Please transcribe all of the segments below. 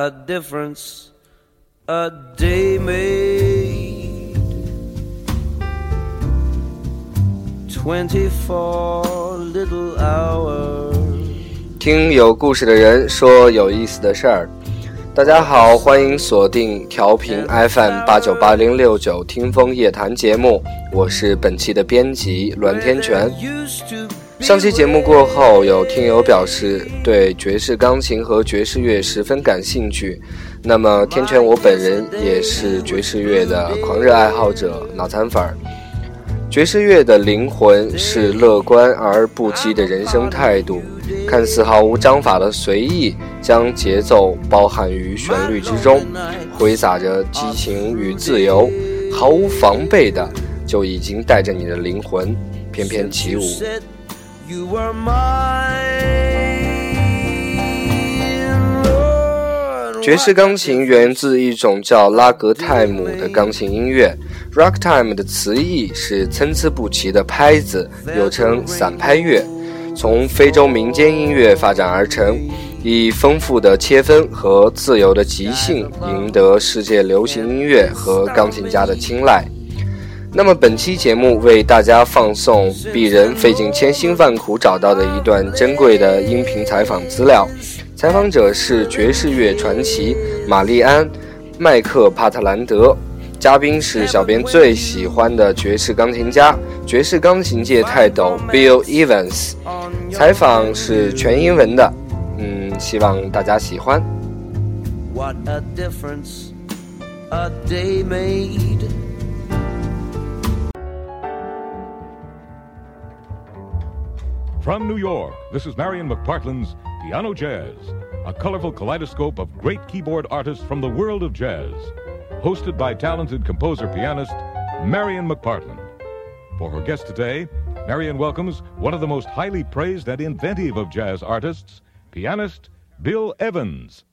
a difference a day made. Twenty four little hours. 听有故事的人说有意思的事儿。大家好，欢迎锁定调频 FM 八九八零六九听风夜谈节目，我是本期的编辑栾天全。上期节目过后，有听友表示对爵士钢琴和爵士乐十分感兴趣。那么，天权我本人也是爵士乐的狂热爱好者、脑残粉儿。爵士乐的灵魂是乐观而不羁的人生态度，看似毫无章法的随意，将节奏包含于旋律之中，挥洒着激情与自由，毫无防备的就已经带着你的灵魂翩翩起舞。You were mine. 爵士钢琴源自一种叫拉格泰姆的钢琴音乐。Ragtime 的词义是参差不齐的拍子，又称散拍乐，从非洲民间音乐发展而成，以丰富的切分和自由的即兴赢得世界流行音乐和钢琴家的青睐。那么本期节目为大家放送鄙人费尽千辛万苦找到的一段珍贵的音频采访资料，采访者是爵士乐传奇玛丽安·麦克帕特兰德，嘉宾是小编最喜欢的爵士钢琴家、爵士钢琴界泰斗 Bill Evans。采访是全英文的，嗯，希望大家喜欢。What a difference a day made. From New York, this is Marian McPartland's Piano Jazz, a colorful kaleidoscope of great keyboard artists from the world of jazz. Hosted by talented composer pianist Marian McPartland. For her guest today, Marian welcomes one of the most highly praised and inventive of jazz artists, pianist Bill Evans.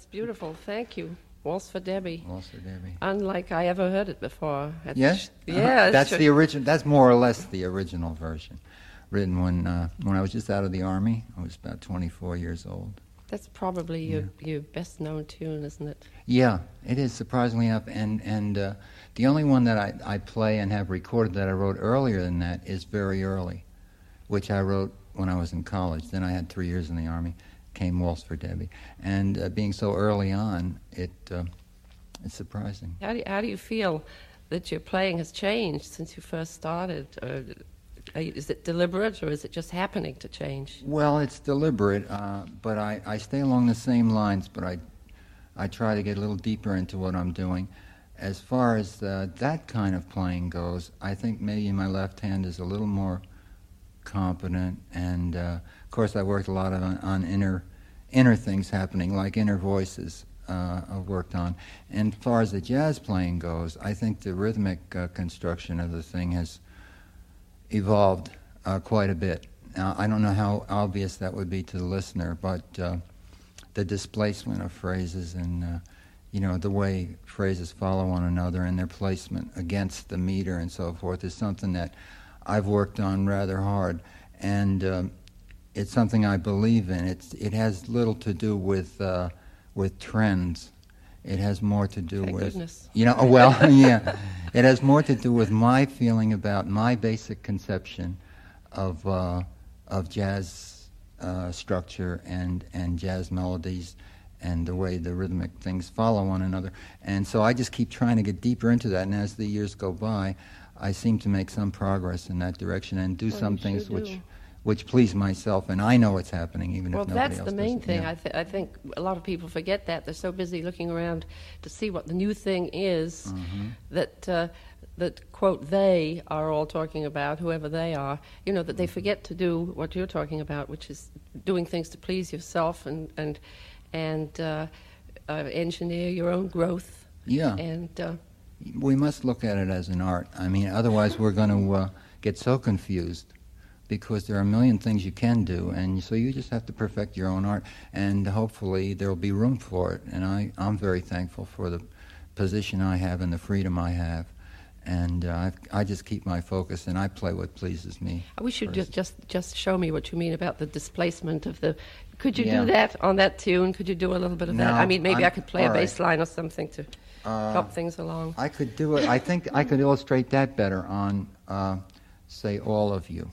That's beautiful. Thank you. Waltz for Debby. Waltz for Debby. Unlike I ever heard it before. That's yes. Yeah. That's the original. That's more or less the original version, written when uh, when I was just out of the army. I was about 24 years old. That's probably yeah. your your best known tune, isn't it? Yeah, it is surprisingly enough. And and uh, the only one that I, I play and have recorded that I wrote earlier than that is very early, which I wrote when I was in college. Then I had three years in the army came Waltz for Debby. And uh, being so early on, it uh, it's surprising. How do, you, how do you feel that your playing has changed since you first started? Or you, is it deliberate or is it just happening to change? Well, it's deliberate, uh, but I, I stay along the same lines, but I, I try to get a little deeper into what I'm doing. As far as uh, that kind of playing goes, I think maybe my left hand is a little more competent, and uh, of course, I worked a lot on, on inner inner things happening, like inner voices. Uh, I've worked on. And as far as the jazz playing goes, I think the rhythmic uh, construction of the thing has evolved uh, quite a bit. Now, I don't know how obvious that would be to the listener, but uh, the displacement of phrases and uh, you know the way phrases follow one another and their placement against the meter and so forth is something that I've worked on rather hard, and um, it's something I believe in. It's it has little to do with uh, with trends. It has more to do Thank with goodness. you know. Well, yeah, it has more to do with my feeling about my basic conception of uh, of jazz uh, structure and and jazz melodies and the way the rhythmic things follow one another. And so I just keep trying to get deeper into that. And as the years go by, I seem to make some progress in that direction and do Well, some things do. which which please myself, and I know it's happening even Well, if nobody else Well, that's the main thing. Yeah. I, th- I think a lot of people forget that. They're so busy looking around to see what the new thing is Mm-hmm. that, uh, that, quote, they are all talking about, whoever they are, you know, that Mm-hmm. they forget to do what you're talking about, which is doing things to please yourself and, and, and uh, uh, engineer your own growth. yeah, And uh, we must look at it as an art. I mean, otherwise we're going to uh, get so confused because there are a million things you can do, and so you just have to perfect your own art, and hopefully there will be room for it. And I, I'm very thankful for the position I have and the freedom I have, and uh, I just keep my focus and I play what pleases me. I wish you'd just, just, just show me what you mean about the displacement of the. Could you Yeah. do that on that tune? Could you do a little bit of that? I mean, maybe I'm- I could play a all right. bass line or something to Uh, help things along. I could do it. I think I could illustrate that better on, uh, say, all of you.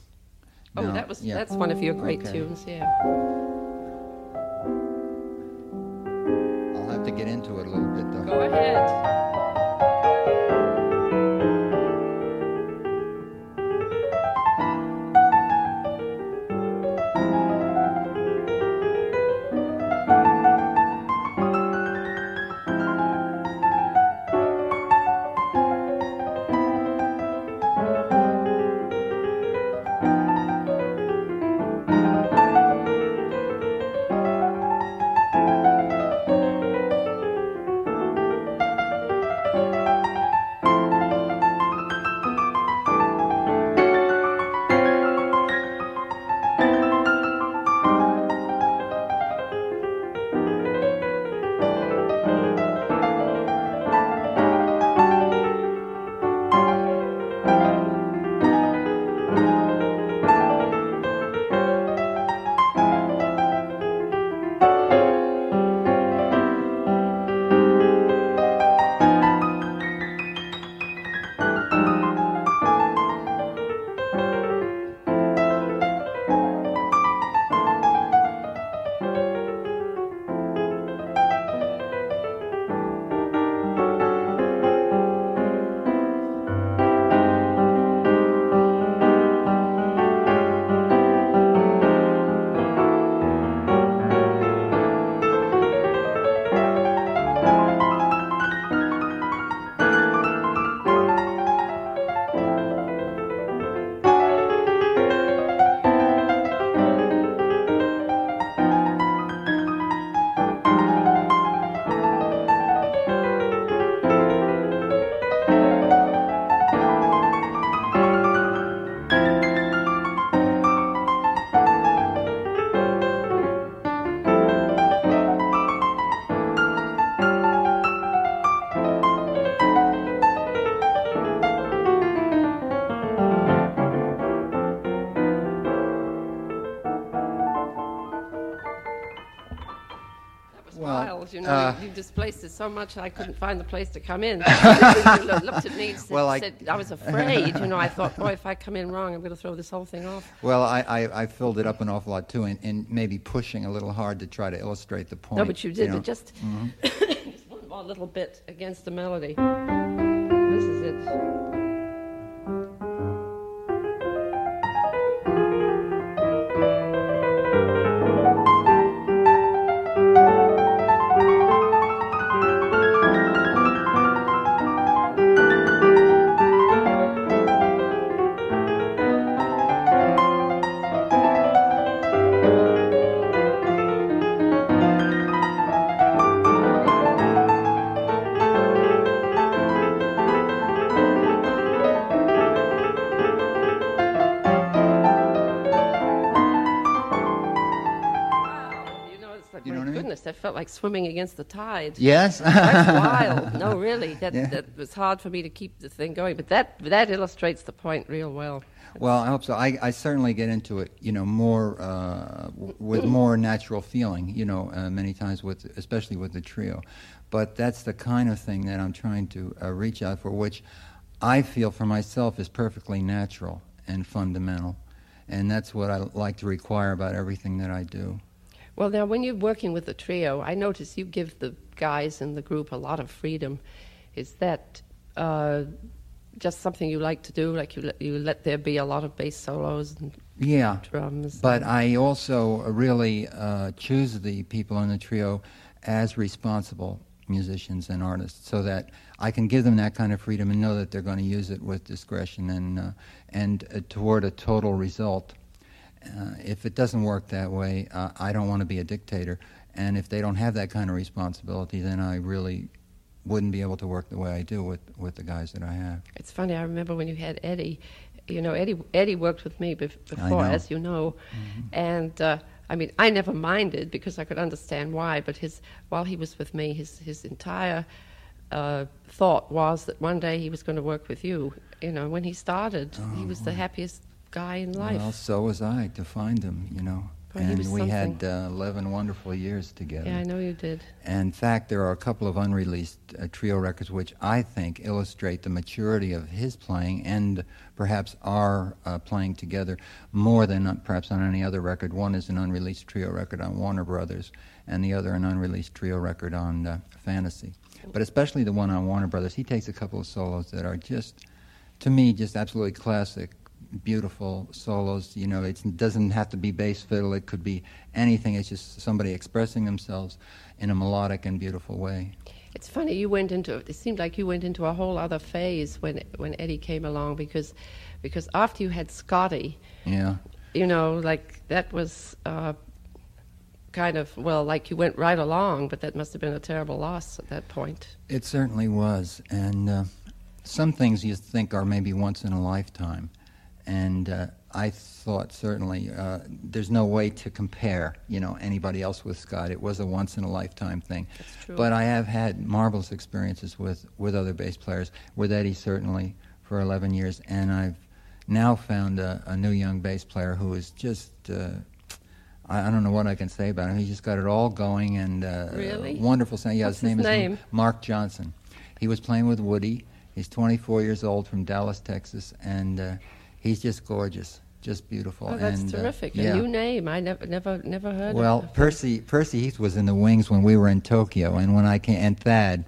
Oh, Now, that was yeah. that's one of your great Okay. tunes, yeah. I'll have to get into it a little bit though. Go ahead. You know. uh, you, you displaced it so much I couldn't find the place to come in. looked at me and said, Well, I- said, I was afraid, you know. I thought, boy, if I come in wrong, I'm going to throw this whole thing off. Well, I, I, I filled it up an awful lot too, and, and maybe pushing a little hard to try to illustrate the point. No, but you did know. it just, just one more little bit against the melody. This is it. Like swimming against the tide. Yes. That's wild. No, really, that Yeah. that was hard for me to keep the thing going. But that that illustrates the point real well. Well, I hope so. I, I certainly get into it, you know, more uh, w- with more natural feeling, you know, uh, many times with, especially with the trio. But that's the kind of thing that I'm trying to uh, reach out for, which I feel for myself is perfectly natural and fundamental, and that's what I like to require about everything that I do. Well, now when you're working with the trio, I notice you give the guys in the group a lot of freedom. Is that uh, just something you like to do? Like you let, you let there be a lot of bass solos and Yeah. drums. But I also really uh, choose the people in the trio as responsible musicians and artists, so that I can give them that kind of freedom and know that they're going to use it with discretion and uh, and uh, toward a total result. Uh, if it doesn't work that way, uh, I don't want to be a dictator. And if they don't have that kind of responsibility, then I really wouldn't be able to work the way I do with, with the guys that I have. It's funny. I remember when you had Eddie. You know, Eddie Eddie worked with me bef- before, as you know, and uh, I mean, I never minded because I could understand why. But his while he was with me, his his entire uh, thought was that one day he was going to work with you. You know, when he started, he was the happiest guy in life. Well, so was I to find them, you know. Well, and we had uh, 11 wonderful years together. yeah, I know you did. In fact, there are a couple of unreleased uh, trio records which I think illustrate the maturity of his playing and perhaps our uh, playing together more than uh, perhaps on any other record. One is an unreleased trio record on Warner Brothers, and the other an unreleased trio record on uh, Fantasy. But especially the one on Warner Brothers, he takes a couple of solos that are just, to me, just absolutely classic. Beautiful solos. You know, it's- it doesn't have to be bass fiddle. It could be anything. It's just somebody expressing themselves in a melodic and beautiful way. It's funny you went into. It seemed like you went into a whole other phase when when Eddie came along because because after you had Scotty, Yeah. you know, like that was uh, kind of well, like you went right along, but that must have been a terrible loss at that point. It certainly was, and uh, some things you think are maybe once in a lifetime, and uh, I thought certainly uh, there's no way to compare, you know, anybody else with Scott. It was a once in a lifetime thing. That's true. But I have had marvelous experiences with with other bass players, with Eddie certainly for 11 years, and I've now found a, a new young bass player who is just. Uh, I, I don't know what I can say about him. He's just got it all going and uh, Really? wonderful sound. Yeah, What's his name his is name? Marc Johnson. He was playing with Woody. He's 24 years old from Dallas, Texas, and uh, he's just gorgeous, just beautiful. Oh, that's and, uh, terrific! yeah. A new name. I never never never heard. Well, Percy Percy Heath was in the Wings when we were in Tokyo, and when I came, and Thad,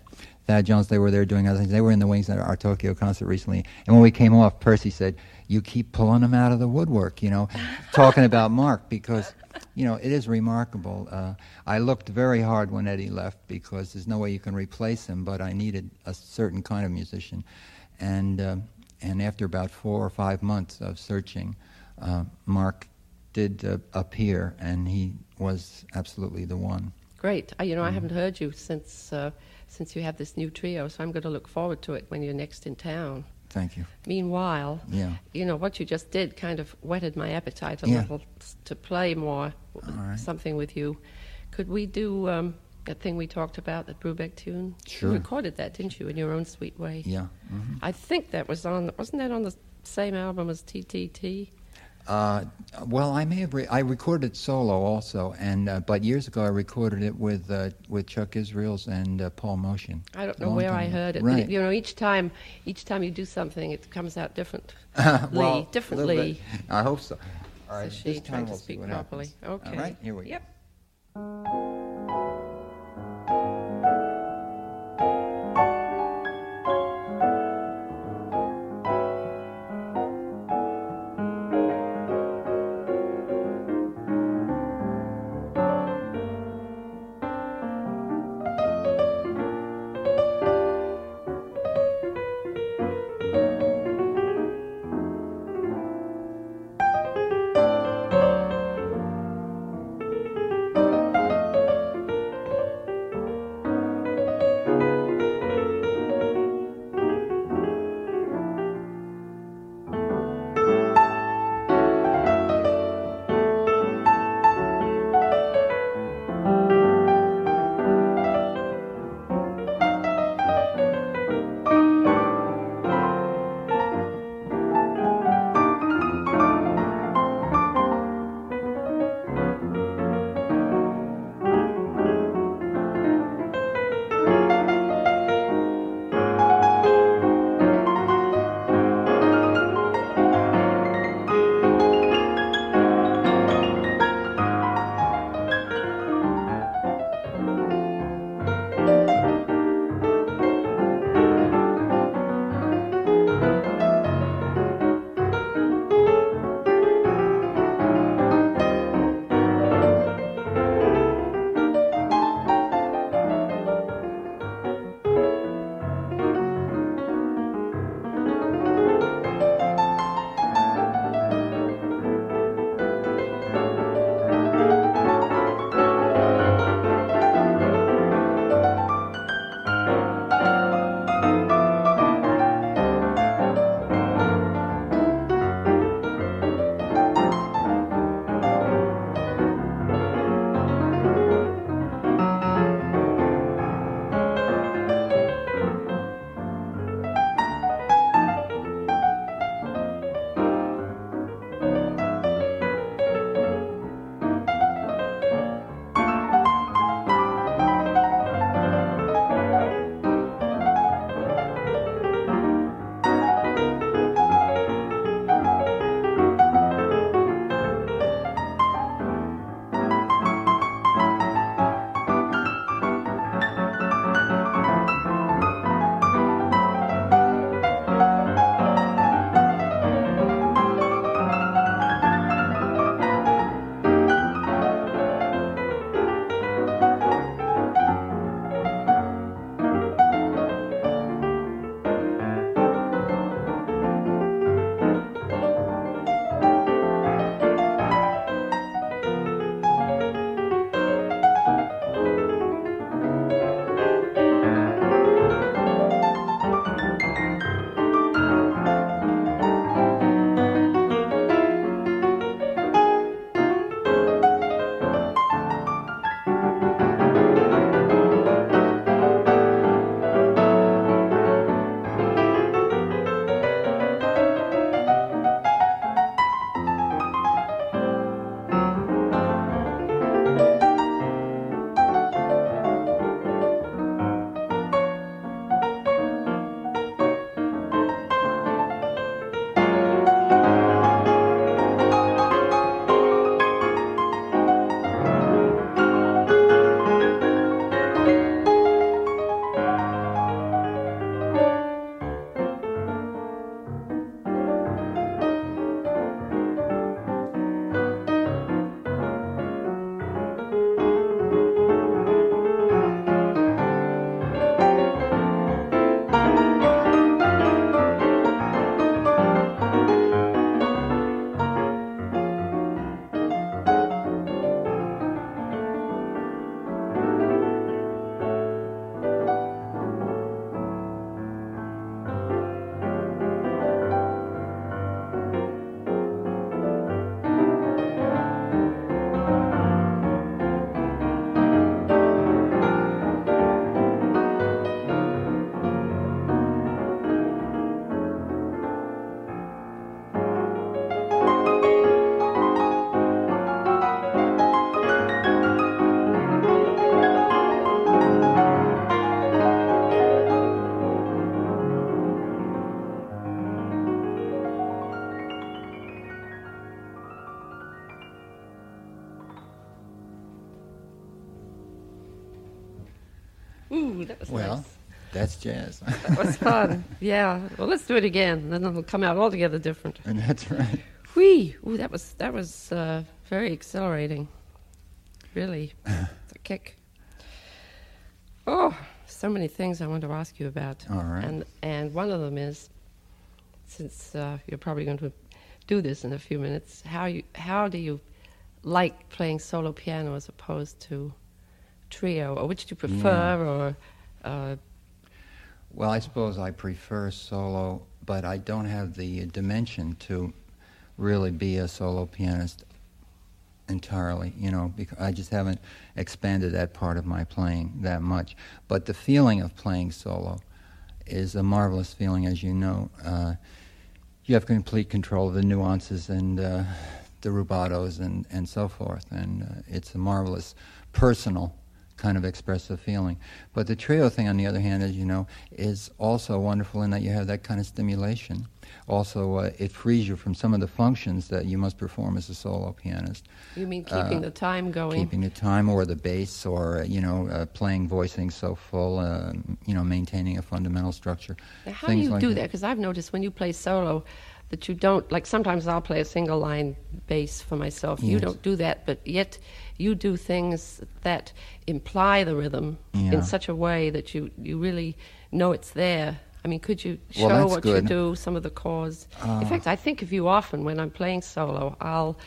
Thad Jones, they were there doing other things. They were in the Wings at our Tokyo concert recently, and when we came off, Percy said, "You keep pulling them out of the woodwork," you know, talking about Marc because. You know, it is remarkable. Uh, I looked very hard when Eddie left because there's no way you can replace him, but I needed a certain kind of musician. And, uh, and after about four or five months of searching, uh, Marc did uh, appear, and he was absolutely the one. Great. Uh, you know, I haven't heard you since uh, since you have this new trio, so I'm going to look forward to it when you're next in town. Thank you. Meanwhile, Yeah. you know what you just did kind of whetted my appetite a Yeah. little to play more right. something with you. Could we do um, that thing we talked about, that Brubeck tune? Sure. You recorded that, didn't you, in your own sweet way? Yeah. hmm I think that was on. Wasn't that on the same album as TTT? Uh, well, I may have. Re- I recorded solo also, and uh, but years ago I recorded it with uh, with Chuck Israels and uh, Paul Motian. I don't know where I ago. heard it. Right. But, you know, each time, each time you do something, it comes out different. well, differently. I hope so. All right. She, this time trying to we'll see speak what properly. happens. Okay. All right. Here we go. Yep. Jazz. That was fun. yeah. Well, let's do it again. Then it'll come out altogether different. and that's right. Whee! Ooh, that was that was uh, very exhilarating. Really, it's a kick. Oh, so many things I want to ask you about. All right. And and one of them is, since uh, you're probably going to do this in a few minutes, how you how do you like playing solo piano as opposed to trio, or which do you prefer, or uh, Well, I suppose I prefer solo, but I don't have the dimension to really be a solo pianist entirely, you know, because I just haven't expanded that part of my playing that much. But the feeling of playing solo is a marvelous feeling, as you know. Uh, you have complete control of the nuances and uh, the rubatos and, and so forth, and uh, it's a marvelous personal kind of expressive feeling. But the trio thing, on the other hand, as you know, is also wonderful in that you have that kind of stimulation. Also, uh, it frees you from some of the functions that you must perform as a solo pianist you mean keeping Uh, the time going? keeping the time or the bass or uh, you know uh, playing voicing so full uh, you know maintaining a fundamental structure Now, how do you like do that? Because I've noticed when you play solo that you don't, like sometimes I'll play a single line bass for myself. You don't do that, but yet you do things that imply the rhythm Yeah. in such a way that you, you really know it's there. I mean, could you show Well, what you do, some of the chords? Uh, in fact, I think of you often when I'm playing solo. I'll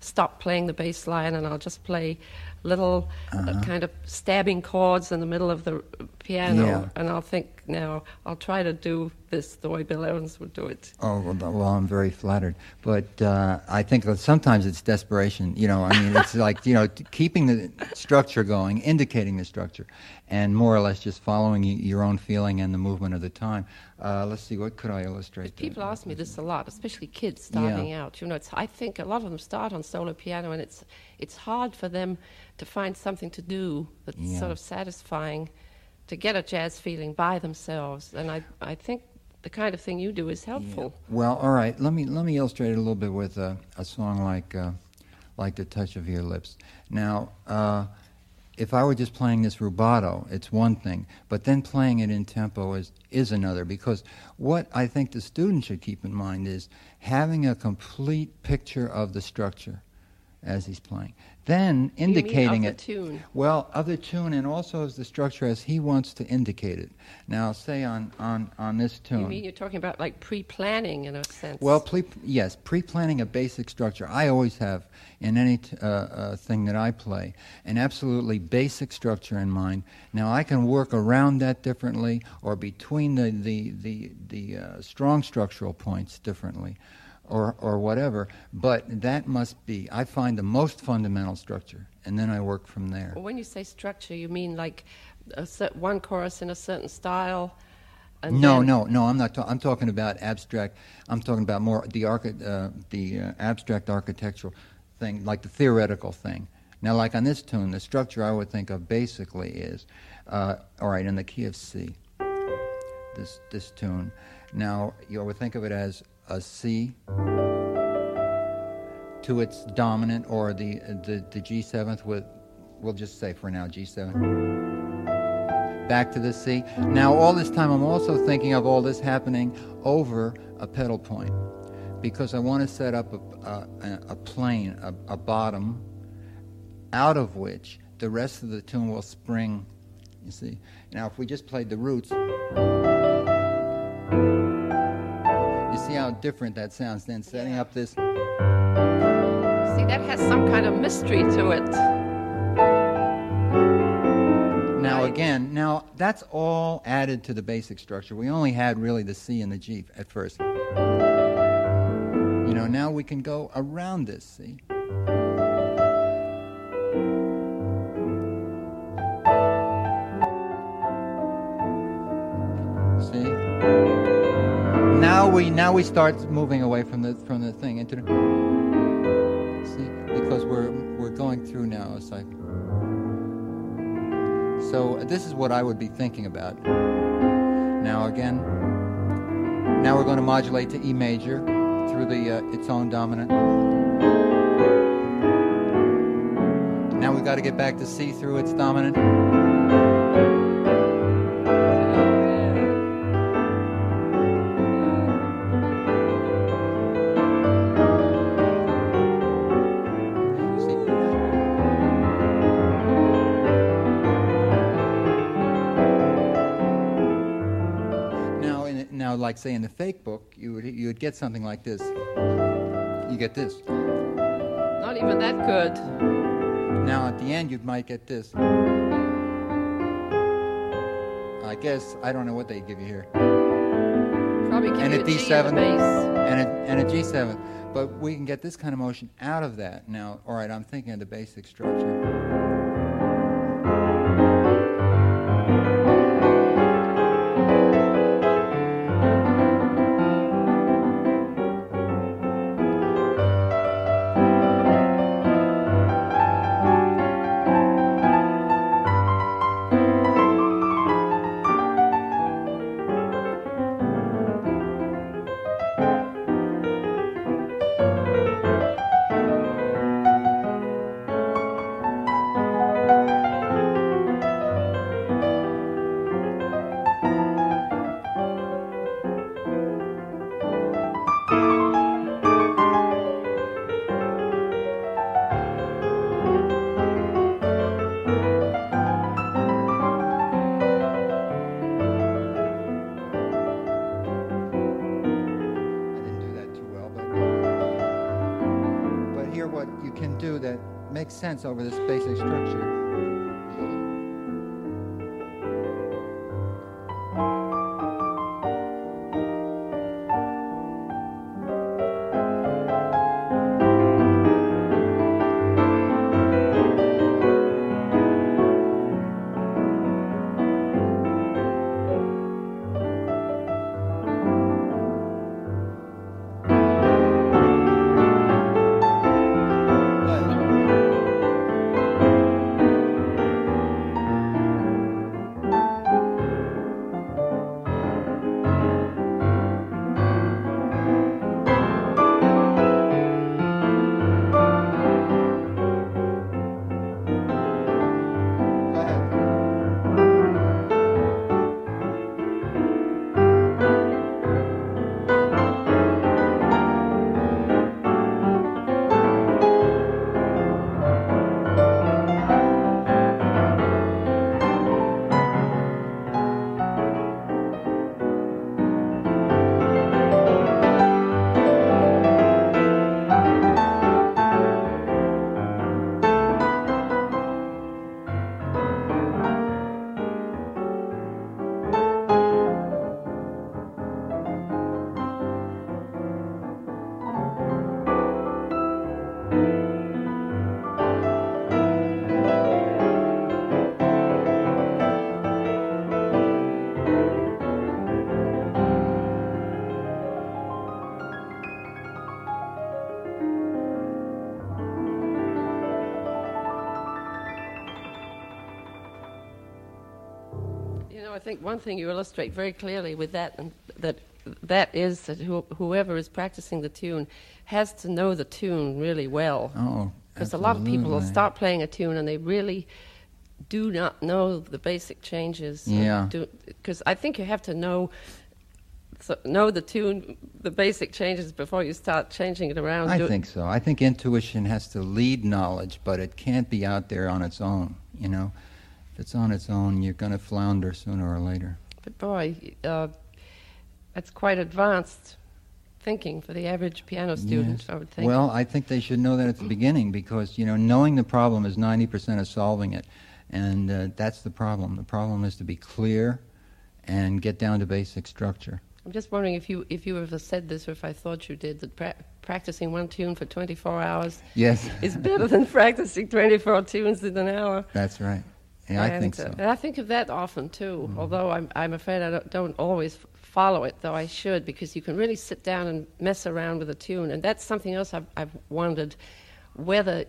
stop playing the bass line and I'll just play little uh, Uh-huh. kind of stabbing chords in the middle of the piano, Yeah. and I'll think now I'll try to do this the way Bill Evans would do it. Oh well, well, I'm very flattered, but uh, I think that sometimes it's desperation. You know, I mean, it's like you know, t- keeping the structure going, indicating the structure, and more or less just following y- your own feeling and the movement of the time. Uh, let's see, what could I illustrate? People ask me this a lot, especially kids starting out. You know, it's, I think a lot of them start on solo piano, and it's it's hard for them to find something to do that's Yeah. sort of satisfying, to get a jazz feeling by themselves. And I I think the kind of thing you do is helpful. Well, all right. Let me let me illustrate it a little bit with a, a song like uh, like "The Touch of Your Lips." Now, uh, if I were just playing this rubato, it's one thing, but then playing it in tempo is is another. Because what I think the student should keep in mind is having a complete picture of the structure as he's playing, then indicating it. tune. Well, of the tune and also as the structure as he wants to indicate it. Now, say on on on this tune. You mean you're talking about like pre-planning in a sense? Well, pre- yes, pre-planning a basic structure. I always have in any t- uh, uh, thing that I play an absolutely basic structure in mind. Now I can work around that differently, or between the the the, the uh, strong structural points differently, or or whatever. But that must be. I find the most fundamental structure, and then I work from there. When you say structure, you mean like a cer- one chorus in a certain style? And No, then- no, no. I'm not. Ta- I'm talking about abstract. I'm talking about more the archi- uh, the uh, abstract architectural thing, like the theoretical thing. Now, like on this tune, the structure I would think of basically is, uh, all right, in the key of C. This this tune. Now you would think of it as a C to its dominant, or the the, the G seventh with, we'll just say for now G seven back to the C. Now, all this time, I'm also thinking of all this happening over a pedal point because I want to set up a, a, a plane, a, a bottom, out of which the rest of the tune will spring. You see? Now, if we just played the roots, different that sounds than setting up this. See, that has some kind of mystery to it. Now Right. again, now that's all added to the basic structure. We only had really the C and the G at first. You know, now we can go around this. See? Now we now we start moving away from the from the thing into the See? Because we're we're going through now a cycle. So this is what I would be thinking about. Now again, now we're going to modulate to E major through the uh, its own dominant. Now we've got to get back to C through its dominant. Like say in the fake book, you would you would get something like this. You get this. Not even that good. Now at the end, you might get this. I guess I don't know what they give you here, Probably give And you a a G D7. on the bass. and a, and a G7. But we can get this kind of motion out of that. Now, all right, I'm thinking of the basic structure. Sense over this basic structure. Think one thing you illustrate very clearly with that, and that that is that who, whoever is practicing the tune has to know the tune really well. Oh, Because a lot of people will start playing a tune and they really do not know the basic changes. Yeah. Because I think you have to know so know the tune, the basic changes before you start changing it around. I Do- think so. I think intuition has to lead knowledge, but it can't be out there on its own. You know, if it's on its own, you're going to flounder sooner or later. But boy, uh, that's quite advanced thinking for the average piano student, Yes. I would think. Well, I think they should know that at the beginning because you know knowing the problem is ninety percent of solving it, and uh, that's the problem. The problem is to be clear and get down to basic structure. I'm just wondering if you if you ever said this or if I thought you did that pra- practicing one tune for 24 hours Yes, is better than practicing 24 tunes in an hour. that's right. Yeah, I and, think uh, so. Mm-hmm. and I think of that often too. Although I'm I'm afraid I don't, don't always follow it, though I should, because you can really sit down and mess around with a tune, and that's something else I've I've wondered whether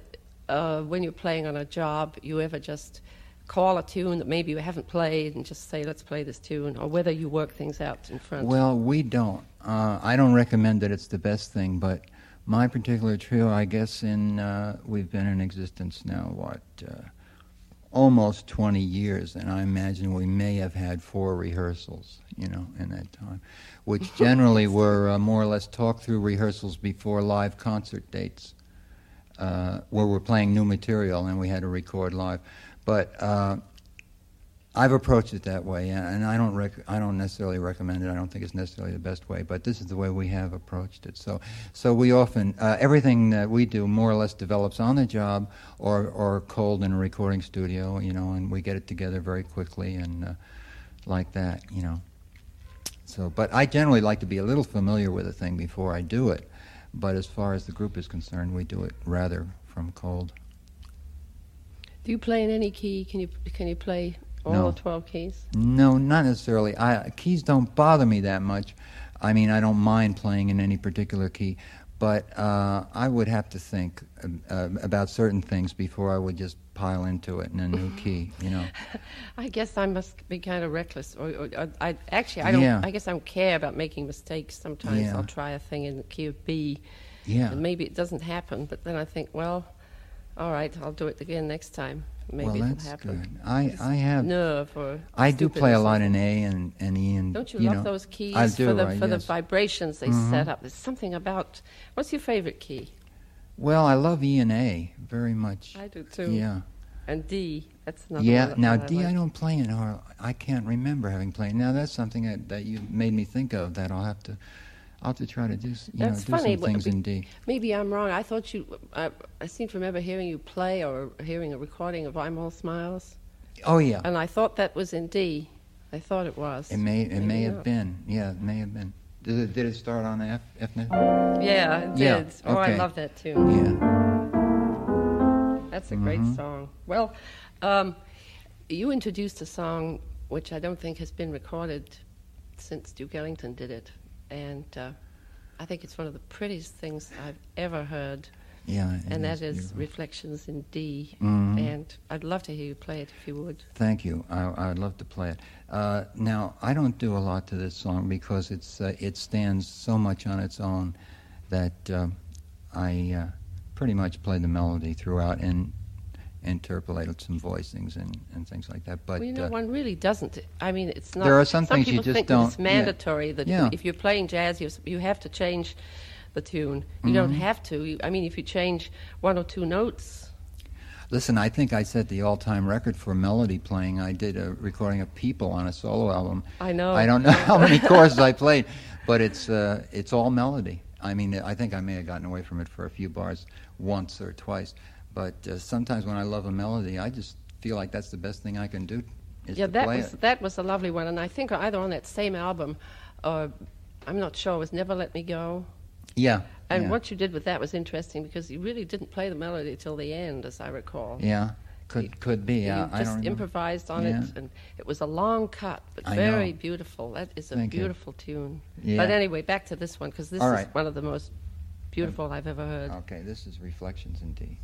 uh, when you're playing on a job you ever just call a tune that maybe you haven't played and just say let's play this tune, or whether you work things out in front. Well, we don't. Uh, I don't recommend that it's the best thing, but my particular trio, I guess, in uh, we've been in existence now, what, uh, almost 20 years, and I imagine we may have had four rehearsals, you know, in that time, which generally were uh, more or less talk through rehearsals before live concert dates, uh, where we're playing new material and we had to record live. But uh, I've approached it that way, and I don't rec- I don't necessarily recommend it. I don't think it's necessarily the best way, but this is the way we have approached it. So, so we often uh, everything that we do more or less develops on the job, or or cold in a recording studio, you know, and we get it together very quickly and uh, like that, you know. So, but I generally like to be a little familiar with a thing before I do it. But as far as the group is concerned, we do it rather from cold. Do you play in any key? Can you can you play all No. 12 keys? No, not necessarily. I, keys don't bother me that much. I mean, I don't mind playing in any particular key, but uh, I would have to think uh, about certain things before I would just pile into it in a new key. You know. I guess I must be kind of reckless. Or, or, or I actually I don't. Yeah. I guess I don't care about making mistakes. Sometimes Yeah. I'll try a thing in the key of B, Yeah. and maybe it doesn't happen. But then I think, well, all right, I'll do it again next time. Maybe well, that's happen. good. I, I have. Nerve or I do play a lot in A and, and E and Don't you, you love know, those keys I do. for the I- for the vibrations they Mhm. set up? There's something about. What's your favorite key? Well, I love E and A very much. I do too. Yeah. And D. That's another. Yeah. Now D, I I like. don't play in, or I can't remember having played. Now that's something that, that you made me think of. That I'll have to, I'll have to try to do. You That's know, do funny, some things in D. Maybe I'm wrong. I thought you. I, I seem to remember hearing you play or hearing a recording of "I'm All Smiles," Oh yeah. and I thought that was in D. I thought it was. It may it Maybe may have been. Yeah, it may have been. Did it, did it start on F F? Yeah, it Yeah, did. Oh, I love that too. Yeah. That's a great Mhm. song. Well, um, you introduced a song which I don't think has been recorded since Duke Ellington did it, and uh, I think it's one of the prettiest things I've ever heard. Yeah. and that is beautiful. Reflections in D. Mhm. And I'd love to hear you play it if you would. Thank you. I, I would love to play it. Uh, now, I don't do a lot to this song because it's uh, it stands so much on its own that um I uh, pretty much play the melody throughout and interpolated some voicings and, and things like that. But well, you know, uh, one really doesn't. I mean, it's not. There are some things you people just think it's don't- yeah. mandatory that Yeah. if you're playing jazz, you you have to change the tune. You don't Mhm. have to. You, I mean, if you change one or two notes, Listen, I think I set the all-time record for melody playing. I did a recording of "People" on a solo album. I know. I don't know how many chords I played, but it's uh, it's all melody. I mean, I think I may have gotten away from it for a few bars once or twice, but uh, sometimes when I love a melody, I just feel like that's the best thing I can do. Is yeah, to that play was it. that was a lovely one, and I think either on that same album, or I'm not sure, was "Never Let Me Go." Yeah. And yeah. what you did with that was interesting because you really didn't play the melody till the end, as I recall. Yeah. Could could be. You Yeah, I just don't improvised on Yeah. it, and it was a long cut, but I very know. beautiful. That is a Thank you. beautiful tune. Yeah. But anyway, back to this one because this All is right. one of the most beautiful I've ever heard. Okay, this is Reflections in D.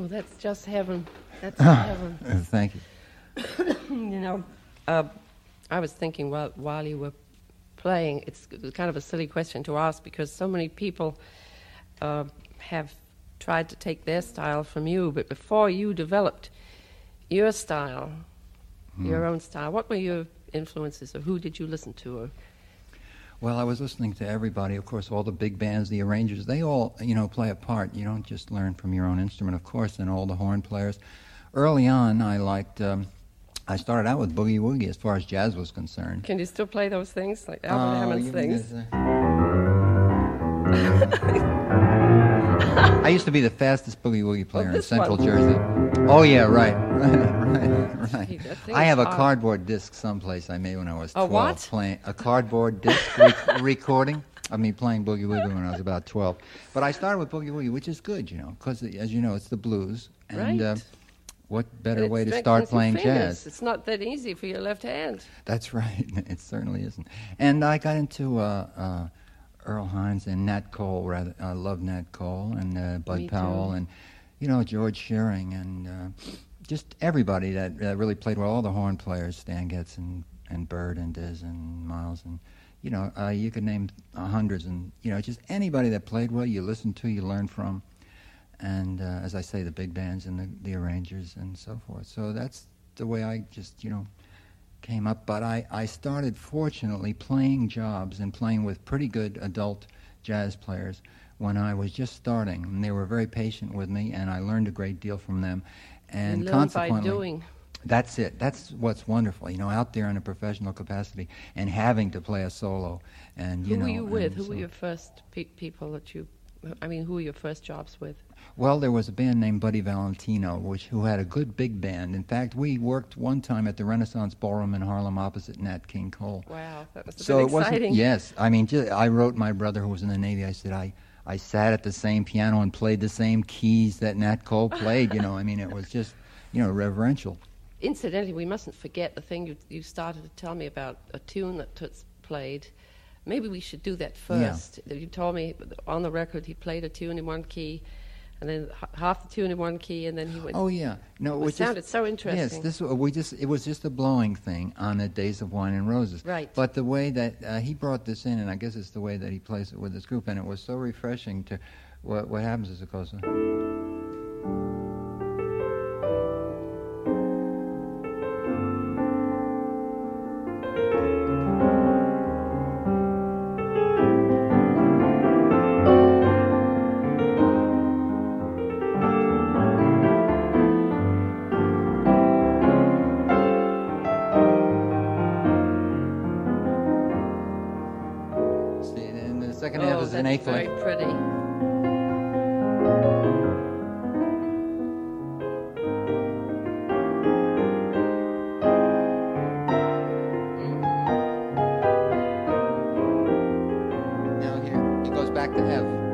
Oh, that's just heaven. That's heaven. Thank you. You know, uh, I was thinking while while you were playing, it's kind of a silly question to ask because so many people uh, have tried to take their style from you, but before you developed your style, your own style, what were your influences, or who did you listen to? Or Well, I was listening to everybody. Of course, all the big bands, the arrangers, they all, you know, play a part. You don't just learn from your own instrument, of course, and all the horn players. Early on, I liked. Um, I started out with boogie woogie as far as jazz was concerned. can you still play those things like Albert Oh, Ammons' things? uh, I used to be the fastest boogie woogie player in Central one. Jersey. Oh yeah, right, right, right. Gee, I have a hard. cardboard disc someplace I made when I was A 12 what? playing a cardboard disc rec- recording of me playing boogie woogie when I was about 12. But I started with boogie woogie, which is good, you know, because as you know, it's the blues. And uh, Right. what better way to start playing jazz? It's not that easy for your left hand. That's right. It certainly isn't. And I got into uh, uh, Earl Hines and Nat Cole. Rather, I love Nat Cole and uh, Bud Me too. Powell and you know George Shearing and uh, just everybody that uh, really played well. All the horn players, Stan Getz and and Bird and Diz and Miles and you know uh, you could name hundreds and you know just anybody that played well. You listen to, you learn from. And uh, as I say, the big bands and the, the arrangers and so forth. So that's the way I just, you know, came up, but I, I started fortunately playing jobs and playing with pretty good adult jazz players when I was just starting. And they were very patient with me, and I learned a great deal from them. And consequently, doing. that's it. That's what's wonderful, you know, out there in a professional capacity and having to play a solo. And you who know, were you with? Who so- were your first pe- people that you? I mean, who were your first jobs with? Well, there was a band named Buddy Valentino, which who had a good big band. In fact, we worked one time at the Renaissance Ballroom in Harlem, opposite Nat King Cole. Wow, that was so wasn't. exciting. Yes, I mean, ju- I wrote my brother who was in the Navy. I said I, I sat at the same piano and played the same keys that Nat Cole played. you know, I mean, it was just, you know, reverential. Incidentally, we mustn't forget the thing you, you started to tell me about a tune that Toots played. Maybe we should do that Yeah. first. You told me on the record he played a tune in one key, and then half the tune in one key, and then he went. Oh yeah, no, It was sounded just, so interesting. Yes, this we just it was just a blowing thing on the Days of Wine and Roses. Right. But the way that uh, he brought this in, and I guess it's the way that he plays it with his group, and it was so refreshing to. What what happens is it goes. uh, back to F.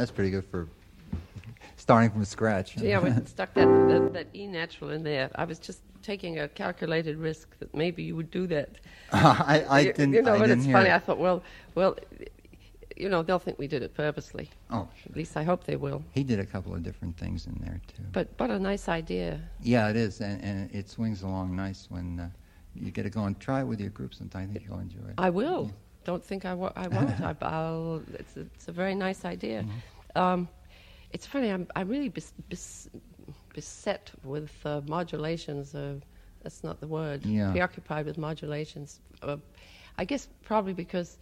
That's pretty good for starting from scratch. Yeah, we stuck that, that, that E natural in there. I was just taking a calculated risk that maybe you would do that. I, I you, didn't. You know, I didn't it's funny. it. I thought, well, well, you know, they'll think we did it purposely. Oh, At least I hope they will. he did a couple of different things in there too. But what a nice idea. Yeah, it is, and, and it swings along nice when uh, you get it going. Try it with your group sometime. I think you'll enjoy it. I will. Don't think I, wa- I won't. I, I'll, it's, a, it's a very nice idea. Mm-hmm. Um, it's funny. I'm, I'm really bes, bes, beset with uh, modulations. Uh, that's not the word. Yeah. Preoccupied with modulations. Uh, I guess probably because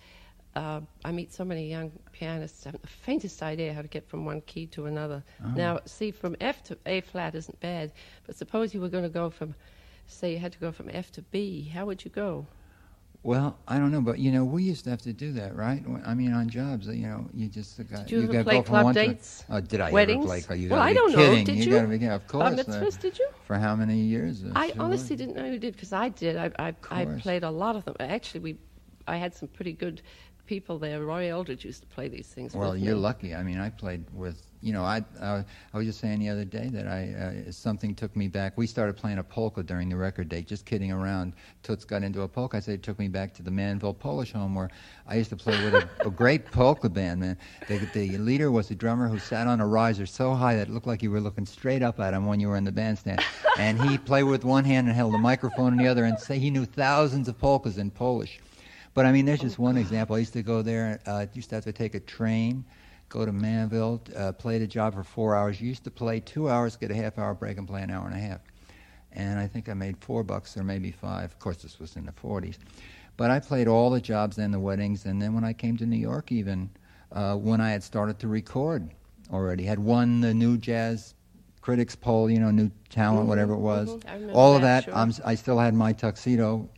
uh, I meet so many young pianists. I haven't the faintest idea how to get from one key to another. Uh-huh. Now, see, from F to A flat isn't bad, but suppose you were going to go from, say, you had to go from F to B. How would you go? Well, I don't know, but you know, we used to have to do that, right? I mean, on jobs, you know, you just got Did you ever gotta play club dates? To, oh, did I Weddings? ever play? You Well, I don't know. kidding. Did you? gotta be, yeah, of Bar course. uh, mitzvahs, did you? For how many years? Uh, I sure. honestly didn't know you did because I did. I, I, I played a lot of them. Actually, we, I had some pretty good people there. Roy Eldridge used to play these things. Well, you're me. lucky. I mean, I played with, you know, I uh, I was just saying the other day that I uh, something took me back. We started playing a polka during the record date, just kidding around. Toots got into a polka. I said it took me back to the Manville Polish home where I used to play with a, a great polka band. Man, the, the leader was a drummer who sat on a riser so high that it looked like you were looking straight up at him when you were in the bandstand. and he played with one hand and held a microphone in the other, and say he knew thousands of polkas in Polish. But I mean, there's just one example. I used to go there. Uh, used to have to take a train, go to Manville, uh, play the job for four hours. You used to play two hours, get a half hour break, and play an hour and a half. And I think I made four bucks or maybe five. Of course, this was in the 40s. But I played all the jobs and the weddings. And then when I came to New York, even uh, when I had started to record already, had won the new jazz critics poll, you know, new talent, Mhm, whatever it was. mhm. Remember all of that, that, sure. I still had my tuxedo,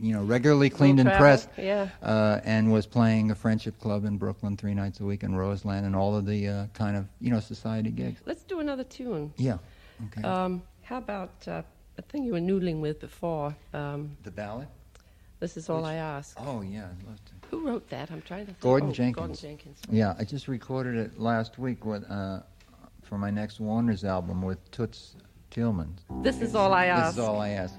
you know, regularly cleaned and pressed yeah. uh, and was playing a friendship club in Brooklyn three nights a week in Roseland and all of the uh, kind of you know society gigs. Let's do another tune. Yeah. Okay. Um, how about uh, a thing you were noodling with before? Um, the ballad. this is all Which- I ask. Oh yeah, I'd love to. Who wrote that? I'm trying to. Think. Gordon oh, Jenkins. Gordon Jenkins. Yeah, I just recorded it last week with uh, for my next Warner's album with Toots Thielemans. This is all I ask. This is all I ask.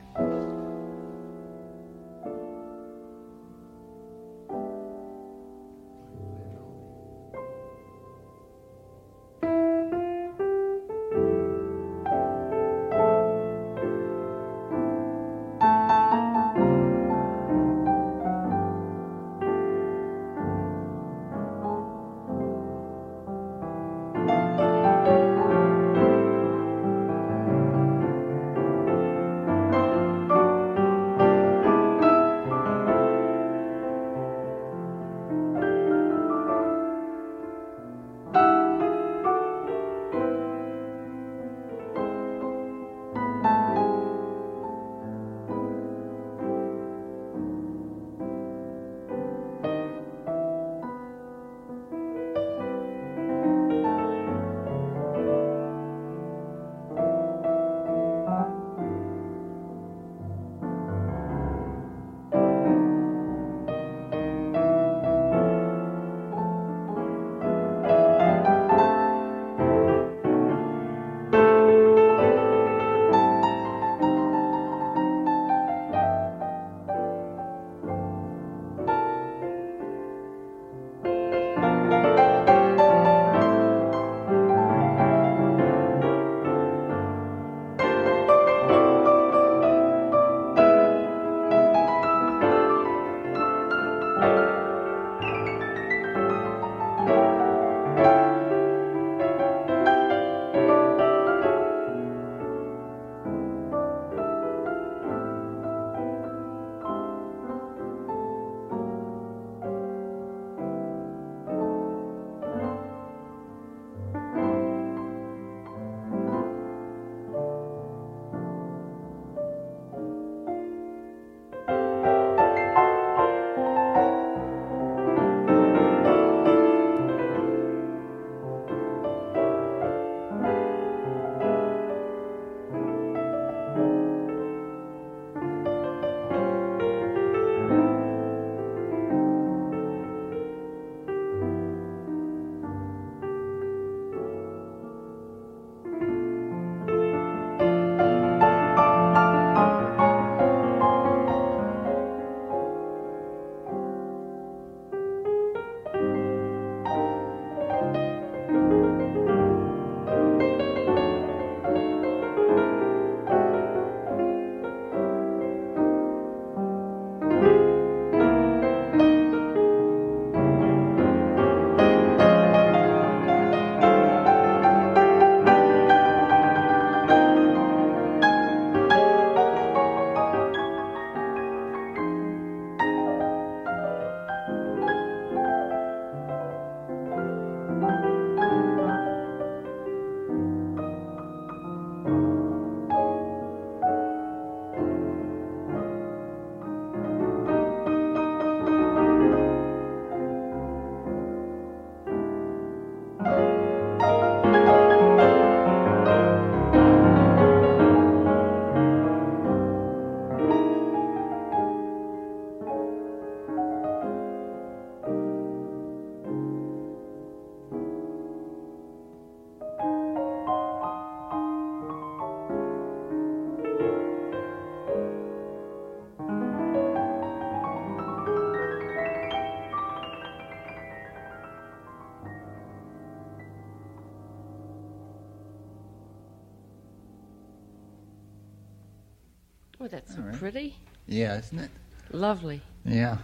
That's so right. pretty. Yeah, isn't it? Lovely. Yeah,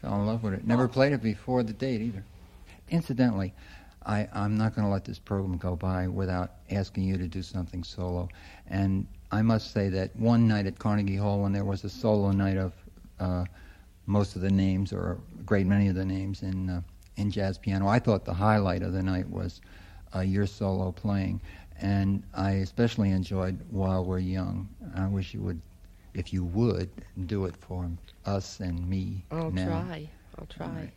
fell in love with it. Never played it before the date either. Incidentally, I, I'm not going to let this program go by without asking you to do something solo. And I must say that one night at Carnegie Hall, when there was a solo night of uh, most of the names, or a great many of the names in uh, in jazz piano, I thought the highlight of the night was uh, your solo playing, and I especially enjoyed "While We're Young." I wish you would, if you would, do it for us and me I'll now. try. I'll try. right.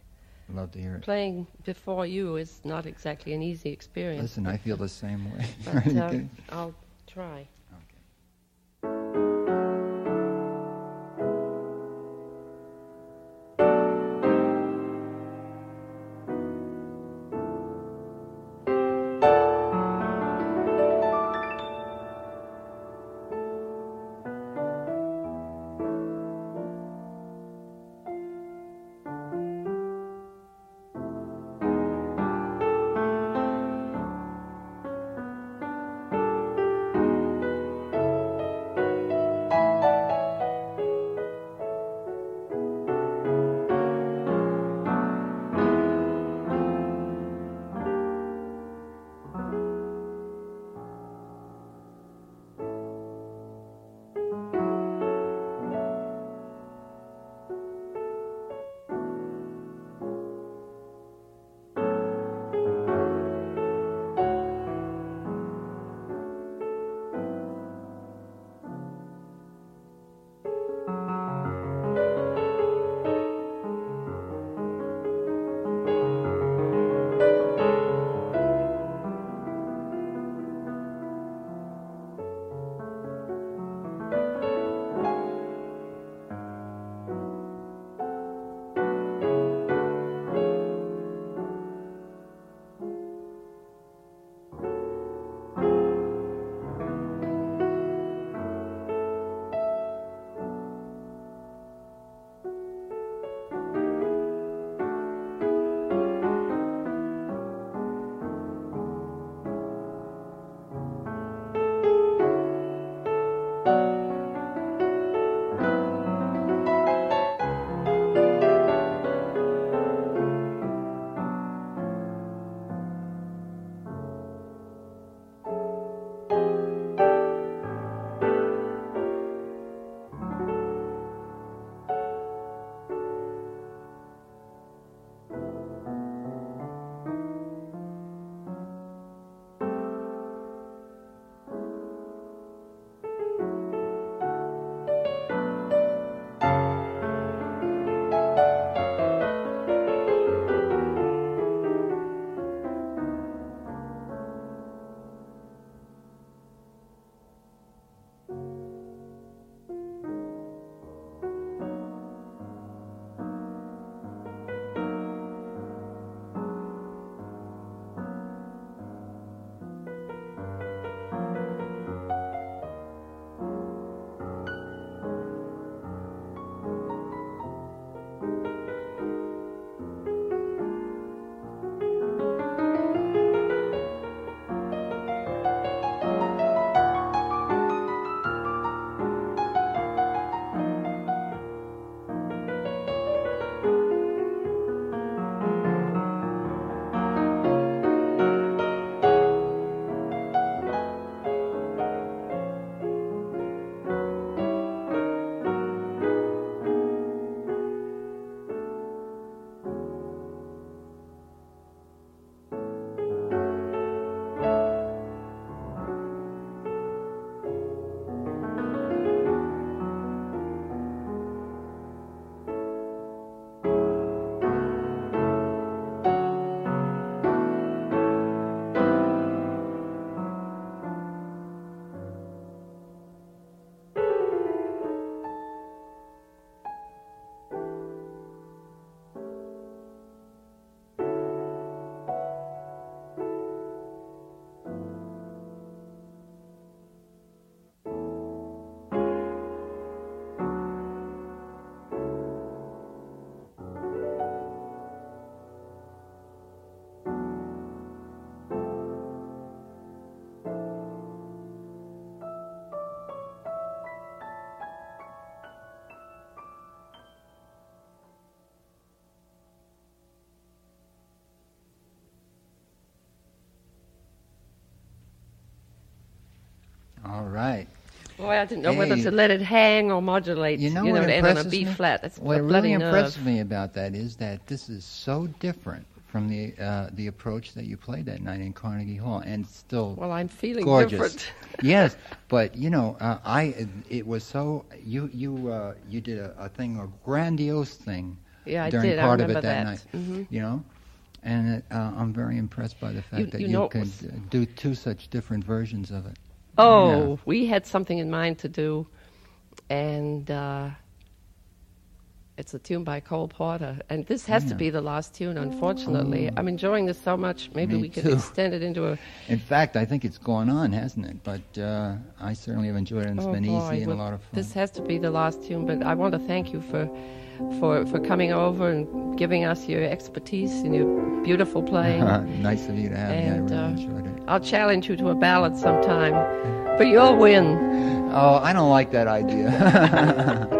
Love to hear it. Playing before you is not exactly an easy experience. Listen, I feel the same way. but kidding? Uh, I'll try. Right. Boy, I didn't know whether to let it hang or modulate. You know you know what to end on a impresses me? flat. It's what really impresses nerve. me about that is that this is so different from the uh, the approach that you played that night in Carnegie Hall, and still Well, I'm feeling gorgeous. different. yes, but you know, uh, I it was so you you uh, you did a, a thing, a grandiose thing Yeah, I during did. I part of it that, that. night. Mhm. You know, and uh, I'm very impressed by the fact You- that you you, know, could uh, do two such different versions of it. Oh, Yeah. we had something in mind to do, and uh, it's a tune by Cole Porter. And this has to be the last tune, unfortunately. I'm enjoying this so much. Maybe Me we could extend it into a. In fact, I think it's gone on, hasn't it? But uh, I certainly have enjoyed it. and It's oh been boy, easy and a lot of fun. This has to be the last tune, but I want to thank you for. For, for coming over and giving us your expertise and your beautiful playing. nice of you to have And, me. I uh, really enjoyed it. I'll challenge you to a ballad sometime, but you'll win. Oh, I don't like that idea.